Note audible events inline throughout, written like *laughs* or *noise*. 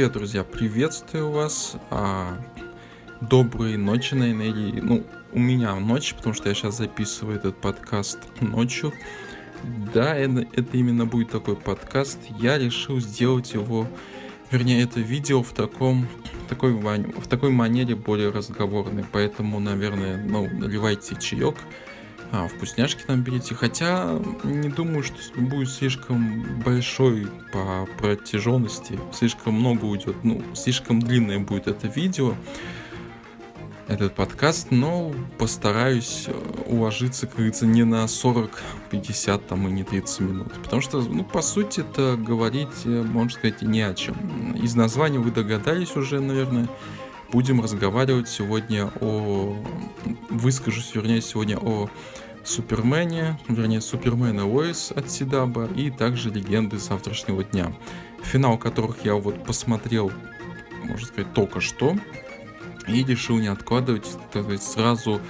Привет, друзья, приветствую вас. А, доброй ночи, наверное, ну, у меня ночь, потому что я сейчас записываю этот подкаст ночью. Да, это, это именно будет такой подкаст. Я решил сделать его, вернее, это видео в таком, такой, в такой манере более разговорной. Поэтому, наверное, ну, наливайте чаек, а, вкусняшки там берите. Хотя не думаю, что будет слишком большой по протяженности. Слишком много уйдет, ну, слишком длинное будет это видео этот подкаст, но постараюсь э, уложиться, как говорится, не на 40, 50 там и не 30 минут. Потому что, ну, по сути, это говорить, э, можно сказать, не о чем. Из названия вы догадались уже, наверное. Будем разговаривать сегодня о... Выскажусь, вернее, сегодня о Супермене, вернее, Супермена Лоис от Сидаба и также Легенды завтрашнего дня. Финал которых я вот посмотрел, можно сказать, только что и решил не откладывать, так сказать, сразу,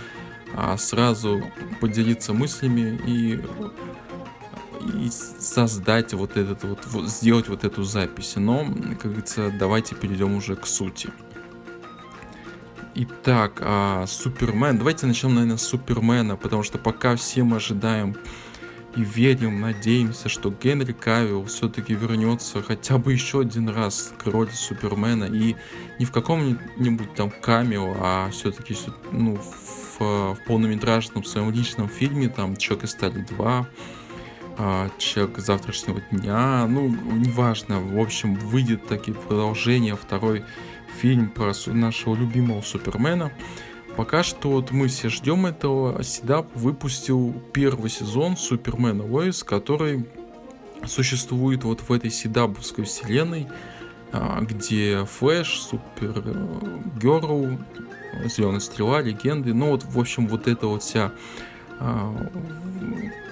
а сразу поделиться мыслями и, и создать вот этот вот, сделать вот эту запись. Но, как говорится, давайте перейдем уже к сути. Итак, а, Супермен. Давайте начнем, наверное, с Супермена, потому что пока все мы ожидаем и верим, надеемся, что Генри Кавилл все-таки вернется хотя бы еще один раз к роли Супермена. И не в каком-нибудь там камео, а все-таки ну, в, в полнометражном своем личном фильме, там Человек из стали 2, а, Человек завтрашнего дня, ну, неважно, в общем, выйдет такие продолжение, второй фильм про нашего любимого Супермена. Пока что вот мы все ждем этого. Седап выпустил первый сезон Супермена Лоис, который существует вот в этой седабовской вселенной, а, где Флэш, Супер Герл, Зеленая Стрела, Легенды, ну вот, в общем, вот эта вот вся а,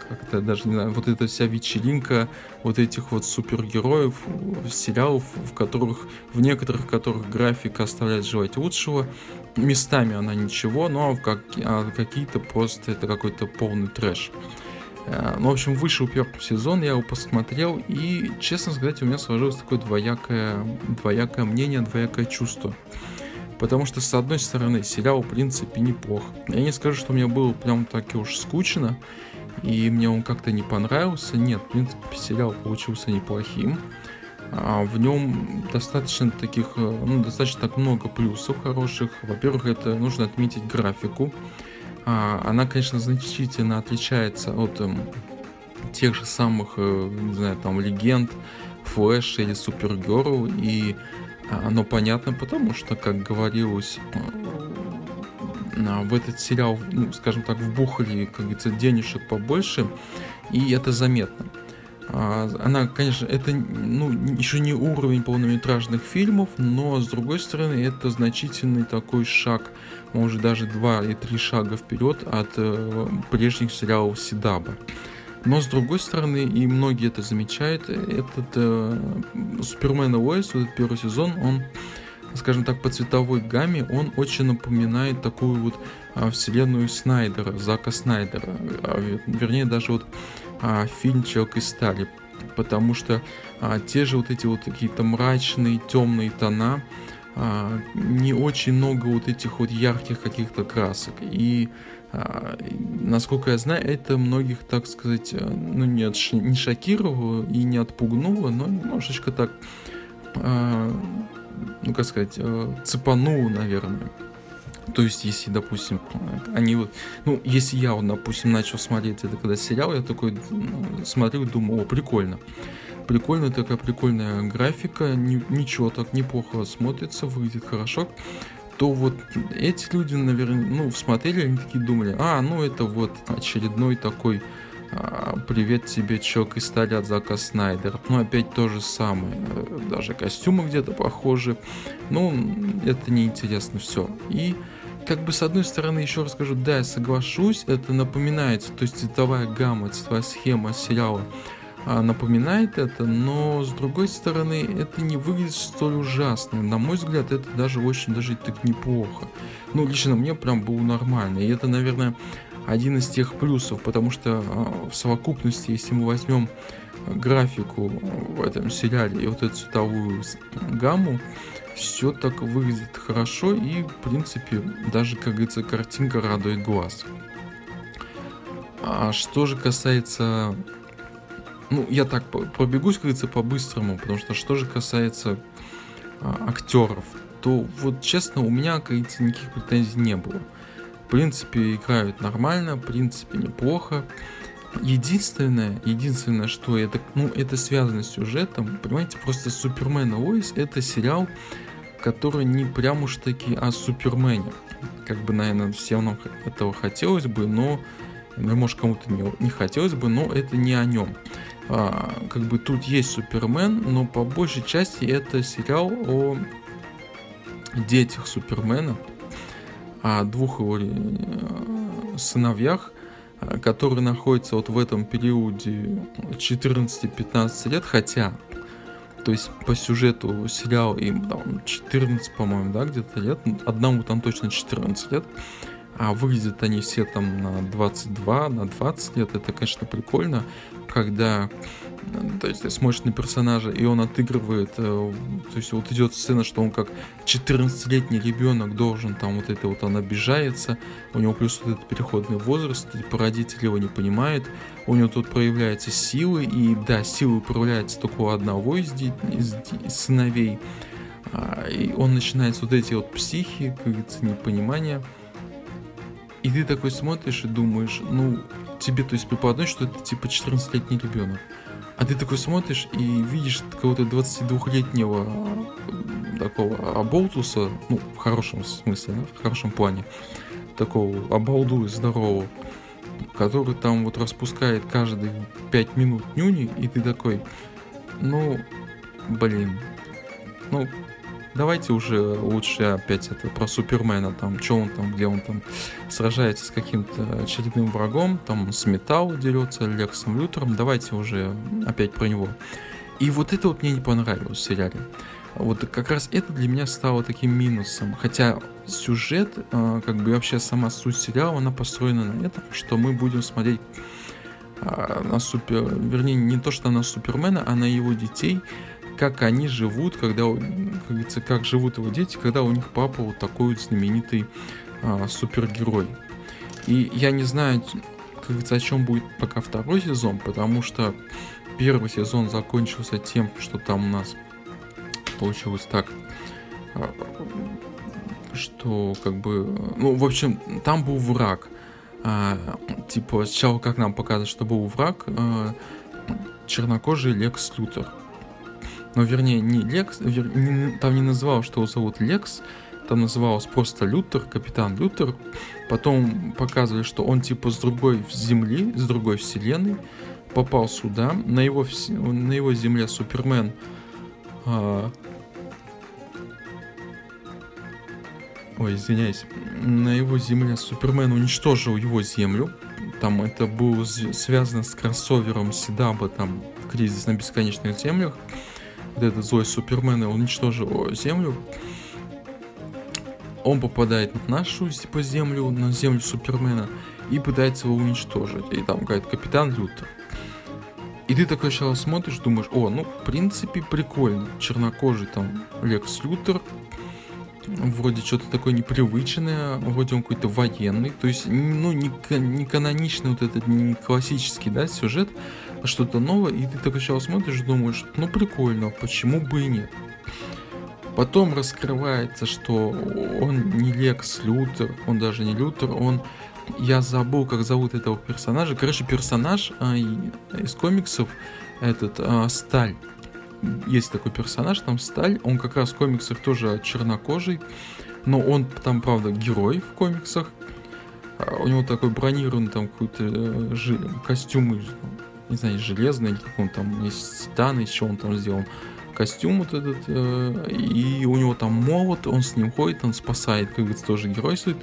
как-то даже не знаю, вот эта вся вечеринка вот этих вот супергероев, сериалов, в которых, в некоторых которых графика оставляет желать лучшего, местами она ничего, но как, а какие-то просто это какой-то полный трэш. Э, ну, в общем, вышел первый сезон, я его посмотрел, и, честно сказать, у меня сложилось такое двоякое, двоякое мнение, двоякое чувство. Потому что, с одной стороны, сериал, в принципе, неплох. Я не скажу, что мне было прям так и уж скучно, и мне он как-то не понравился. Нет, в принципе, сериал получился неплохим. А в нем достаточно таких, э, ну, достаточно так много плюсов хороших. Во-первых, это нужно отметить графику. А, она, конечно, значительно отличается от эм, тех же самых, э, не знаю, там, легенд, Флэш или Супергерл. И оно понятно, потому что, как говорилось, э, в этот сериал, ну, скажем так, вбухали, как говорится, денежек побольше, и это заметно. А, она, конечно, это ну, еще не уровень полнометражных фильмов, но с другой стороны это значительный такой шаг, может даже два или три шага вперед от э, прежних сериалов Сидаба. Но с другой стороны, и многие это замечают, этот э, Супермен Лоис, вот этот первый сезон, он скажем так, по цветовой гамме он очень напоминает такую вот а, вселенную Снайдера, Зака Снайдера. А, вернее, даже вот а, фильм «Человек из стали», потому что а, те же вот эти вот какие-то мрачные, темные тона, а, не очень много вот этих вот ярких каких-то красок. И а, насколько я знаю, это многих, так сказать, а, ну не, от, не шокировало и не отпугнуло, но немножечко так, а, ну как сказать, а, цепануло, наверное. То есть, если, допустим, они вот, ну, если я, вот, допустим, начал смотреть это когда сериал, я такой ну, смотрю и думаю, о, прикольно. Прикольно, такая прикольная графика, ни, ничего так неплохо смотрится, выглядит хорошо то вот эти люди, наверное, ну, смотрели, они такие думали, а, ну, это вот очередной такой привет тебе, чок из стали от Зака Снайдера. Ну, опять то же самое. Даже костюмы где-то похожи. Ну, это неинтересно все. И как бы с одной стороны еще раз скажу, да, я соглашусь, это напоминается, то есть цветовая гамма, цветовая схема сериала а, напоминает это, но с другой стороны это не выглядит столь ужасно. На мой взгляд, это даже очень даже так неплохо. Ну, лично мне прям было нормально. И это, наверное, один из тех плюсов, потому что а, в совокупности, если мы возьмем графику в этом сериале и вот эту цветовую гамму, все так выглядит хорошо и, в принципе, даже, как говорится, картинка радует глаз. А что же касается... Ну, я так пробегусь, как говорится, по-быстрому, потому что что же касается а, актеров, то вот честно, у меня, как говорится, никаких претензий не было. В принципе, играют нормально, в принципе, неплохо. Единственное, единственное, что это, ну, это связано с сюжетом, понимаете, просто Супермен Лоис это сериал, который не прям уж таки о Супермене. Как бы, наверное, всем нам этого хотелось бы, но, ну, может, кому-то не, не хотелось бы, но это не о нем. А, как бы тут есть Супермен, но по большей части это сериал о детях Супермена, о двух его э, сыновьях, которые находятся вот в этом периоде 14-15 лет, хотя, то есть по сюжету сериал им там 14, по-моему, да, где-то лет, одному там точно 14 лет, а выглядят они все там на 22, на 20 лет, это, конечно, прикольно, когда то есть ты смотришь на персонажа, и он отыгрывает, э, то есть вот идет сцена, что он как 14-летний ребенок должен, там вот это вот он обижается, у него плюс вот этот переходный возраст, типа родители его не понимают, у него тут проявляются силы, и да, силы проявляются только у одного из, из, из сыновей, а, и он начинает вот эти вот психи, как говорится, непонимания, и ты такой смотришь и думаешь, ну, тебе, то есть преподносит, что это типа 14-летний ребенок. А ты такой смотришь и видишь какого-то 22-летнего такого оболтуса, ну, в хорошем смысле, да, в хорошем плане, такого обалду здорового, который там вот распускает каждые 5 минут нюни, и ты такой, ну, блин, ну, давайте уже лучше опять это про Супермена, там, что он там, где он там сражается с каким-то очередным врагом, там с Металл дерется, Лексом Лютером, давайте уже опять про него. И вот это вот мне не понравилось в сериале. Вот как раз это для меня стало таким минусом. Хотя сюжет, а, как бы вообще сама суть сериала, она построена на этом, что мы будем смотреть а, на супер... Вернее, не то, что на Супермена, а на его детей, как они живут, когда, как говорится, как живут его дети, когда у них папа вот такой вот знаменитый а, супергерой. И я не знаю, как говорится, о чем будет пока второй сезон, потому что первый сезон закончился тем, что там у нас получилось так, а, что как бы, ну, в общем, там был враг. А, типа, сначала как нам показывают, что был враг, а, чернокожий Лекс Лютер но вернее не Лекс, вер, не, там не называлось, что его зовут Лекс, там называлось просто Лютер, капитан Лютер. Потом показывали, что он типа с другой земли, с другой вселенной, попал сюда. На его, на его земле Супермен а... Ой, извиняюсь. На его земле Супермен уничтожил его землю. Там это было связано с кроссовером Седаба, там, кризис на бесконечных землях вот этот злой Супермен уничтожил Землю, он попадает на нашу типа, Землю, на Землю Супермена, и пытается его уничтожить. И там говорит капитан Лютер. И ты такой сначала смотришь, думаешь, о, ну, в принципе, прикольно. Чернокожий там Лекс Лютер, вроде что-то такое непривычное, вроде он какой-то военный, то есть, ну, не, не каноничный вот этот, не классический, да, сюжет, что-то новое, и ты так сначала смотришь, думаешь, ну прикольно, почему бы и нет. Потом раскрывается, что он не Лекс Лютер, он даже не Лютер, он... Я забыл, как зовут этого персонажа. Короче, персонаж а, из комиксов, этот а, Сталь. Есть такой персонаж, там Сталь, он как раз в комиксах тоже чернокожий, но он там, правда, герой в комиксах. А, у него такой бронированный там какой-то э, костюм не знаю, железный, или как он там, из титана, из чего он там сделан, костюм вот этот, э, и у него там молот, он с ним ходит, он спасает, как говорится, тоже геройствует.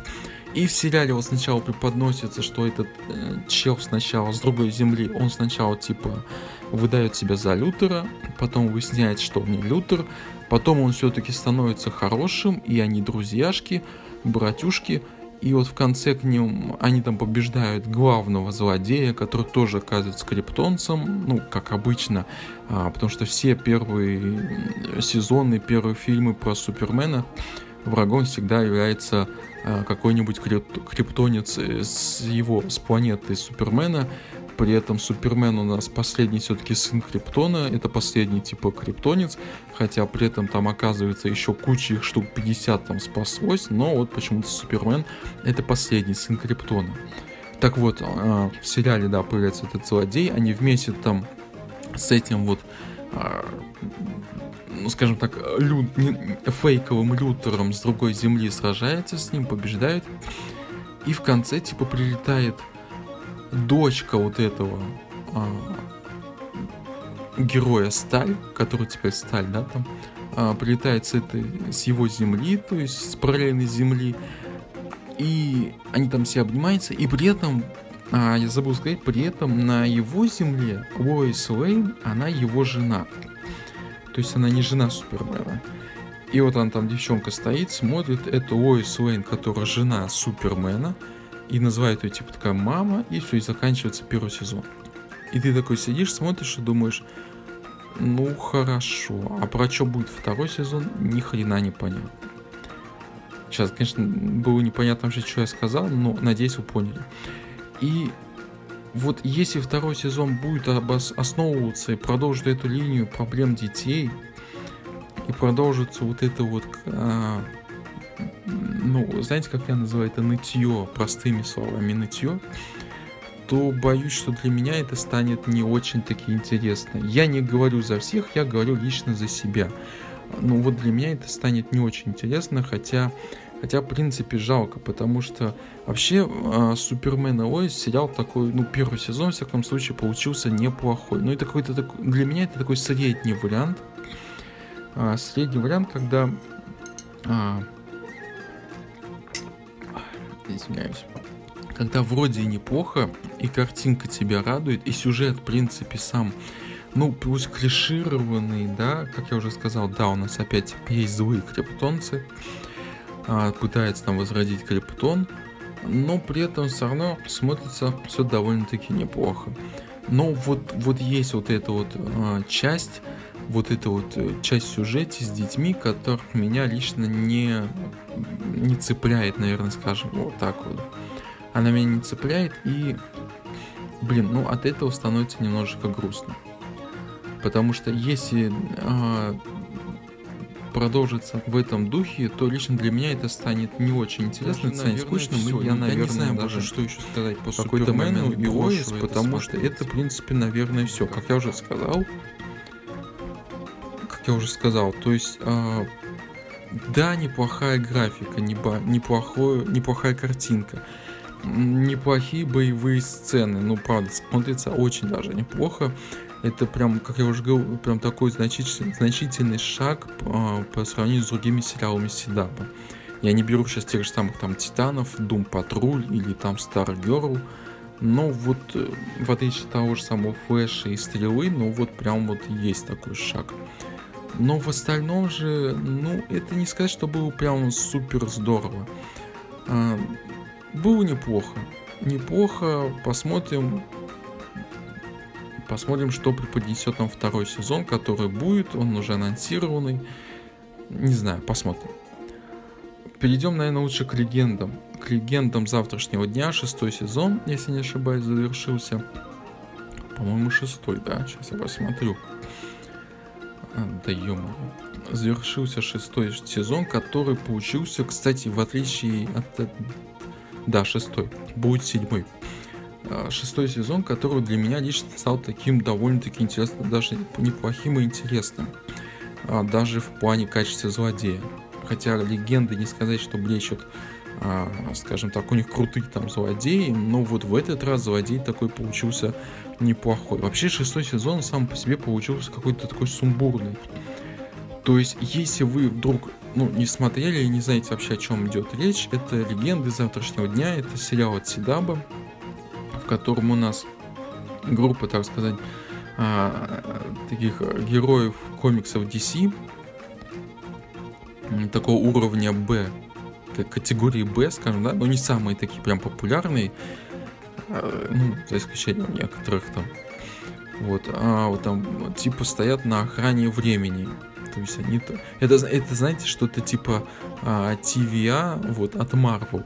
И в сериале вот сначала преподносится, что этот э, чел сначала с другой земли, он сначала типа выдает себя за Лютера, потом выясняет, что он не Лютер, потом он все-таки становится хорошим, и они друзьяшки, братюшки, И вот в конце к ним они там побеждают главного злодея, который тоже оказывается криптонцем, ну, как обычно, а, потому что все первые сезоны, первые фильмы про Супермена врагом всегда является а, какой-нибудь криптонец с его, с планеты Супермена, при этом Супермен у нас последний все-таки сын Криптона, это последний типа криптонец, хотя при этом там оказывается еще куча их штук 50 там спаслось, но вот почему-то Супермен это последний сын Криптона. Так вот, а, в сериале, да, появляется этот злодей, они вместе там с этим вот а, ну, скажем так, люд, фейковым лютером с другой земли сражается с ним, побеждает. И в конце, типа, прилетает дочка вот этого а, героя Сталь, который теперь Сталь, да, там, а, прилетает с, этой, с его земли, то есть с параллельной земли, и они там все обнимаются, и при этом, а, я забыл сказать, при этом на его земле Лоис Лейн, она его жена. То есть она не жена Супермена. И вот она там, девчонка стоит, смотрит, это Лоис Лейн, которая жена Супермена, и называют ее типа такая мама, и все, и заканчивается первый сезон. И ты такой сидишь, смотришь и думаешь, ну хорошо, а про что будет второй сезон, ни хрена не понятно. Сейчас, конечно, было непонятно вообще, что я сказал, но надеюсь, вы поняли. И вот если второй сезон будет основываться и продолжит эту линию проблем детей, и продолжится вот это вот а, ну, знаете, как я называю это нытье, простыми словами нытье, то боюсь, что для меня это станет не очень-таки интересно. Я не говорю за всех, я говорю лично за себя. Ну вот для меня это станет не очень интересно, хотя, хотя в принципе жалко, потому что вообще э, Супермен Ой сериал такой, ну первый сезон, в всяком случае, получился неплохой. Ну это какой-то такой, для меня это такой средний вариант. Э, средний вариант, когда э, извиняюсь. Когда вроде неплохо, и картинка тебя радует, и сюжет, в принципе, сам, ну, пусть клишированный, да, как я уже сказал, да, у нас опять есть злые криптонцы, а, пытается там возродить криптон, но при этом все равно смотрится все довольно-таки неплохо. Но вот, вот есть вот эта вот а, часть, вот эта вот э, часть сюжета с детьми, которых меня лично не, не цепляет, наверное, скажем, вот так вот. Она меня не цепляет и, блин, ну от этого становится немножечко грустно. Потому что если э, продолжится в этом духе, то лично для меня это станет не очень интересно, это станет скучным, все. и я, наверное, я не знаю даже, что еще сказать по какой-то момент и потому что это, в принципе, наверное, все. Как я уже сказал, я уже сказал. То есть, э, да, неплохая графика, неплохое, неплохая картинка, неплохие боевые сцены. Ну, правда, смотрится очень даже неплохо. Это прям, как я уже говорил, прям такой значительный, значительный шаг э, по сравнению с другими сериалами Седаба. Я не беру сейчас тех же самых там Титанов, Дум Патруль или там Старгерл. Но вот э, в отличие от того же самого Флэша и Стрелы, ну вот прям вот есть такой шаг. Но в остальном же, ну, это не сказать, что было прям супер здорово. А, было неплохо. Неплохо. Посмотрим. Посмотрим, что преподнесет нам второй сезон, который будет. Он уже анонсированный. Не знаю, посмотрим. Перейдем, наверное, лучше к легендам. К легендам завтрашнего дня. Шестой сезон, если не ошибаюсь, завершился. По-моему, шестой, да. Сейчас я посмотрю. Да ё Завершился шестой сезон, который получился, кстати, в отличие от... Да, шестой. Будет седьмой. А, шестой сезон, который для меня лично стал таким довольно-таки интересным, даже неплохим и интересным. А, даже в плане качества злодея. Хотя легенды не сказать, что блещут скажем так, у них крутые там злодеи, но вот в этот раз злодей такой получился неплохой. Вообще шестой сезон сам по себе получился какой-то такой сумбурный. То есть, если вы вдруг ну, не смотрели и не знаете вообще, о чем идет речь, это «Легенды завтрашнего дня», это сериал от Сидаба, в котором у нас группа, так сказать, а, таких героев комиксов DC, такого уровня B, категории Б, скажем, да, но не самые такие прям популярные, а, ну, за исключением некоторых там. Вот, а вот там типа стоят на охране времени. То есть они... Это, это знаете, что-то типа а, TVA вот, от Marvel.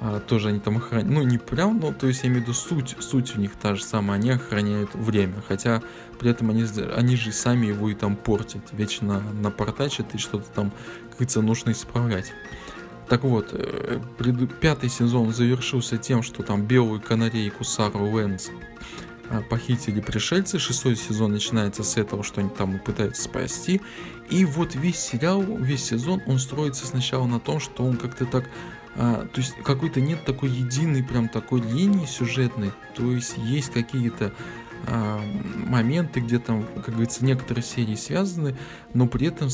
А, тоже они там охраняют. Ну, не прям, но то есть я имею в виду суть. Суть у них та же самая. Они охраняют время. Хотя при этом они, они же сами его и там портят. Вечно напортачат и что-то там, как говорится, нужно исправлять. Так вот, э, пятый сезон завершился тем, что там белую канарейку Сару Лэнс а, похитили пришельцы. Шестой сезон начинается с этого, что они там пытаются спасти. И вот весь сериал, весь сезон, он строится сначала на том, что он как-то так... А, то есть какой-то нет такой единой прям такой линии сюжетной. То есть есть какие-то моменты, где там, как говорится, некоторые серии связаны, но при этом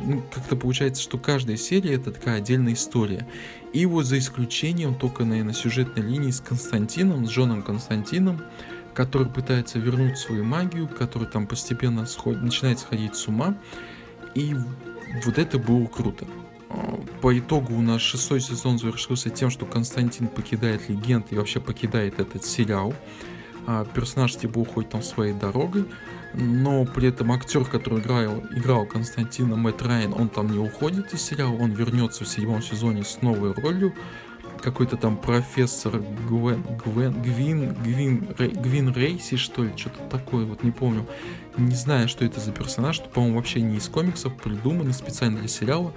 ну, как-то получается, что каждая серия это такая отдельная история. И вот за исключением только, наверное, сюжетной линии с Константином, с Джоном Константином, который пытается вернуть свою магию, который там постепенно сходит, начинает сходить с ума. И вот это было круто. А, по итогу у нас шестой сезон завершился тем, что Константин покидает легенд и вообще покидает этот сериал. А персонаж типа уходит там своей дорогой, но при этом актер, который играл, играл Константина Мэтт Райан, он там не уходит из сериала, он вернется в седьмом сезоне с новой ролью, какой-то там профессор Гвен, Гвен, Гвин, Гвин, Рей, Гвин Рейси, что ли, что-то такое, вот не помню. Не знаю, что это за персонаж, что, по-моему, вообще не из комиксов, придуманный специально для сериала,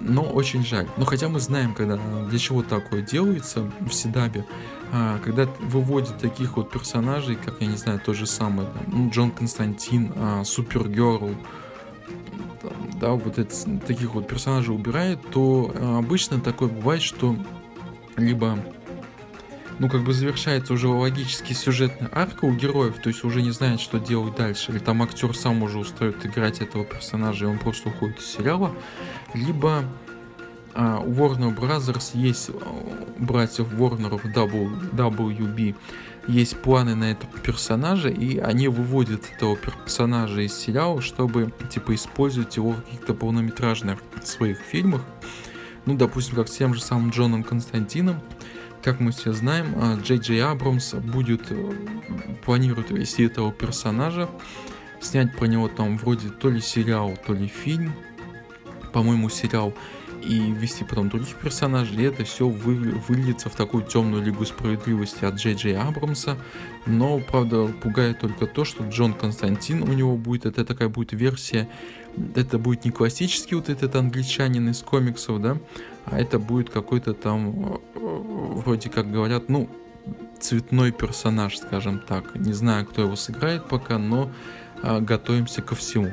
но очень жаль. Но хотя мы знаем, когда для чего такое делается в Седабе, а, когда выводят таких вот персонажей, как, я не знаю, то же самое, ну, Джон Константин, а, Супергерл, да, вот это, таких вот персонажей убирает, то а, обычно такое бывает, что либо ну, как бы завершается уже логически сюжетная арка у героев, то есть уже не знает, что делать дальше, или там актер сам уже устает играть этого персонажа, и он просто уходит из сериала, либо а, у Warner Brothers есть, у братьев Warner WB, есть планы на этого персонажа, и они выводят этого персонажа из сериала, чтобы, типа, использовать его в каких-то полнометражных своих фильмах, ну, допустим, как с тем же самым Джоном Константином, как мы все знаем, а, Джей Джей Абрамс будет, э, планирует вести этого персонажа, снять про него там вроде то ли сериал, то ли фильм, по-моему, сериал, и ввести потом других персонажей, и это все вы, выльется в такую темную лигу справедливости от Джей Джей Абрамса, но, правда, пугает только то, что Джон Константин у него будет, это такая будет версия это будет не классический вот этот англичанин из комиксов, да, а это будет какой-то там, э, вроде как говорят, ну, цветной персонаж, скажем так. Не знаю, кто его сыграет пока, но а, готовимся ко всему.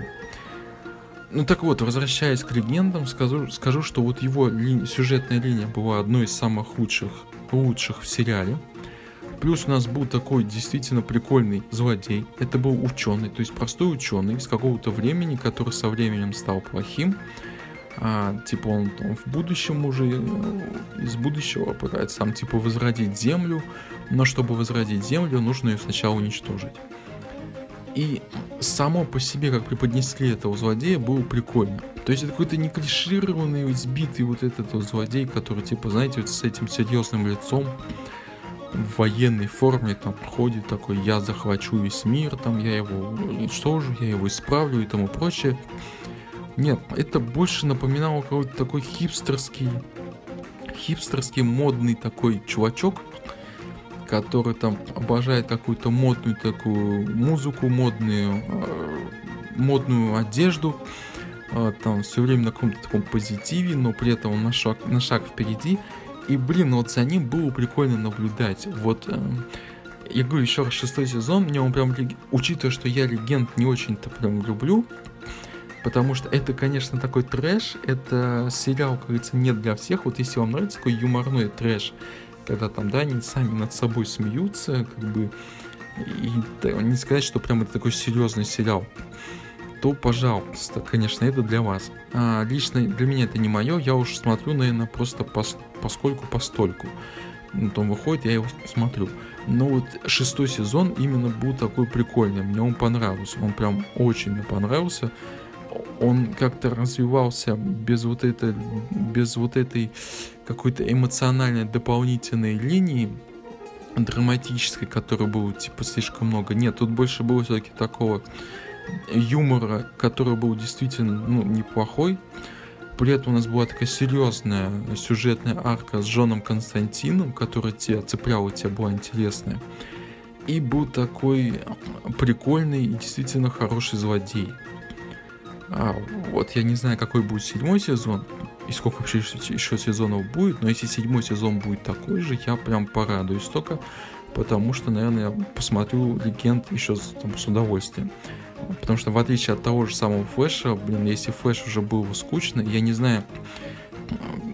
Ну так вот, возвращаясь к легендам, скажу, скажу что вот его ли, сюжетная линия была одной из самых лучших, лучших в сериале. Плюс у нас был такой действительно прикольный злодей. Это был ученый, то есть простой ученый с какого-то времени, который со временем стал плохим. А, типа он там в будущем уже э, из будущего пытается сам типа возродить Землю, но чтобы возродить Землю, нужно ее сначала уничтожить. И само по себе, как преподнесли этого злодея, было прикольно. То есть это какой-то не клишированный, избитый вот этот вот злодей, который, типа, знаете, вот с этим серьезным лицом, в военной форме там ходит такой, я захвачу весь мир, там я его уничтожу, я его исправлю и тому прочее. Нет, это больше напоминало какой-то такой хипстерский, хипстерский модный такой чувачок, который там обожает какую-то модную такую музыку, модную, э, модную одежду, э, там все время на каком-то таком позитиве, но при этом он на шаг, на шаг впереди. И, блин, вот за ним было прикольно наблюдать. Вот, э, я говорю, еще раз, шестой сезон, мне он прям, учитывая, что я легенд не очень-то прям люблю, потому что это, конечно, такой трэш, это сериал, как говорится, нет для всех. Вот если вам нравится такой юморной трэш, когда там, да, они сами над собой смеются, как бы, и да, не сказать, что прям это такой серьезный сериал то, пожалуйста, конечно, это для вас. А, лично для меня это не мое, я уж смотрю, наверное, просто пос, поскольку постольку. Ну, там выходит, я его смотрю. Но вот шестой сезон именно был такой прикольный, мне он понравился, он прям очень мне понравился. Он как-то развивался без вот этой, без вот этой какой-то эмоциональной дополнительной линии драматической, которой было типа слишком много. Нет, тут больше было все-таки такого юмора, который был действительно ну, неплохой. При этом у нас была такая серьезная сюжетная арка с Джоном Константином, которая тебя цепляла, тебе была интересная. И был такой прикольный и действительно хороший злодей. А, вот я не знаю, какой будет седьмой сезон и сколько вообще еще сезонов будет, но если седьмой сезон будет такой же, я прям порадуюсь только, потому что, наверное, я посмотрю Легенд еще там, с удовольствием. Потому что в отличие от того же самого Флэша, блин, если Флэш уже был скучно, я не знаю,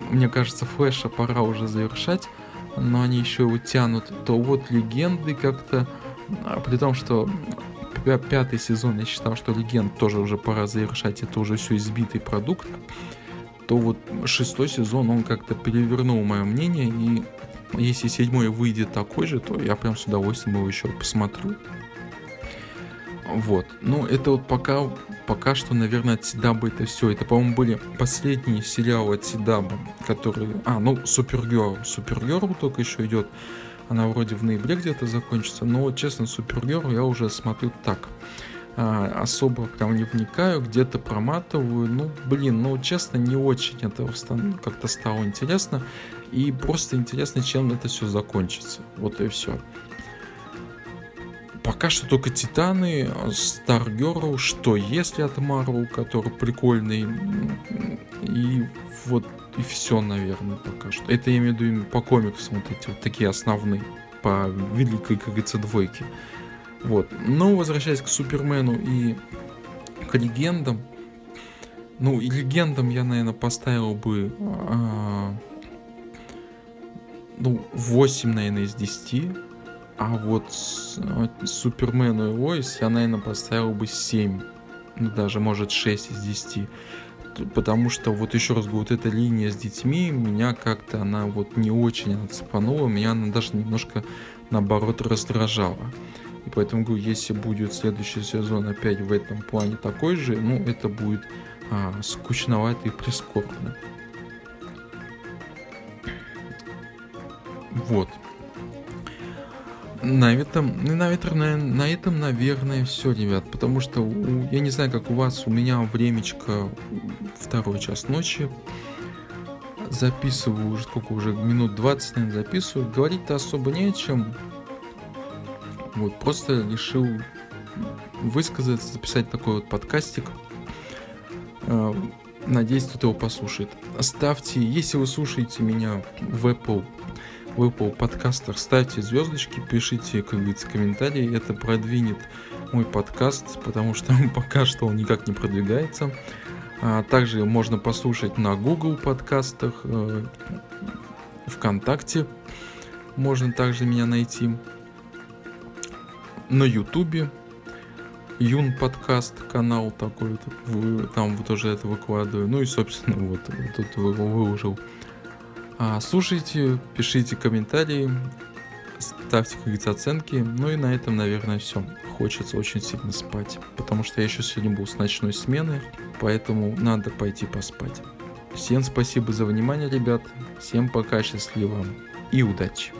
мне кажется, Флэша пора уже завершать, но они еще его тянут, то вот Легенды как-то, а, при том, что пятый сезон я считал, что Легенд тоже уже пора завершать, это уже все избитый продукт, то вот шестой сезон, он как-то перевернул мое мнение, и если седьмой выйдет такой же, то я прям с удовольствием его еще посмотрю. Вот. Ну, это вот пока, пока что, наверное, от Сидаба это все. Это, по-моему, были последние сериалы от Сидаба, которые... А, ну, Супергерл. Супергерл только еще идет. Она вроде в ноябре где-то закончится. Но, честно, Супергерл я уже смотрю так. А, особо прям не вникаю, где-то проматываю. Ну, блин, ну, честно, не очень это как-то стало интересно. И просто интересно, чем это все закончится. Вот и все. Пока что только Титаны, Старгерл, что если от Марвел, который прикольный. И вот и все, наверное, пока что. Это я имею в виду по комиксам, вот эти вот такие основные, по великой, говорится, двойке. Вот. Но возвращаясь к Супермену и к легендам, ну и легендам я, наверное, поставил бы а, ну, 8, наверное, из 10 а вот Супермену и Лоис я, наверное, поставил бы 7. Ну, даже, может, 6 из 10. Потому что, вот еще раз говорю, вот эта линия с детьми, меня как-то она вот не очень она цепанула. Меня она даже немножко, наоборот, раздражала. И поэтому говорю, если будет следующий сезон опять в этом плане такой же, ну, это будет а, скучновато и прискорбно. Вот. На этом, на этом, на, на этом, наверное, все, ребят. Потому что у, я не знаю, как у вас, у меня времечко второй час ночи. Записываю уже сколько уже минут 20, наверное, записываю. Говорить-то особо не о чем. Вот, просто решил высказаться, записать такой вот подкастик. А, надеюсь, кто-то его послушает. Ставьте, если вы слушаете меня в Apple в Apple подкастах ставьте звездочки, пишите, как говорится, комментарии. Это продвинет мой подкаст, потому что *laughs* пока что он никак не продвигается. А также можно послушать на Google подкастах, э, ВКонтакте можно также меня найти. На Ютубе Юн подкаст канал такой, там вот тоже это выкладываю. Ну и, собственно, вот тут выложил. А, слушайте, пишите комментарии, ставьте, как говорится, оценки. Ну и на этом, наверное, все. Хочется очень сильно спать, потому что я еще сегодня был с ночной смены, поэтому надо пойти поспать. Всем спасибо за внимание, ребят. Всем пока, счастливо и удачи.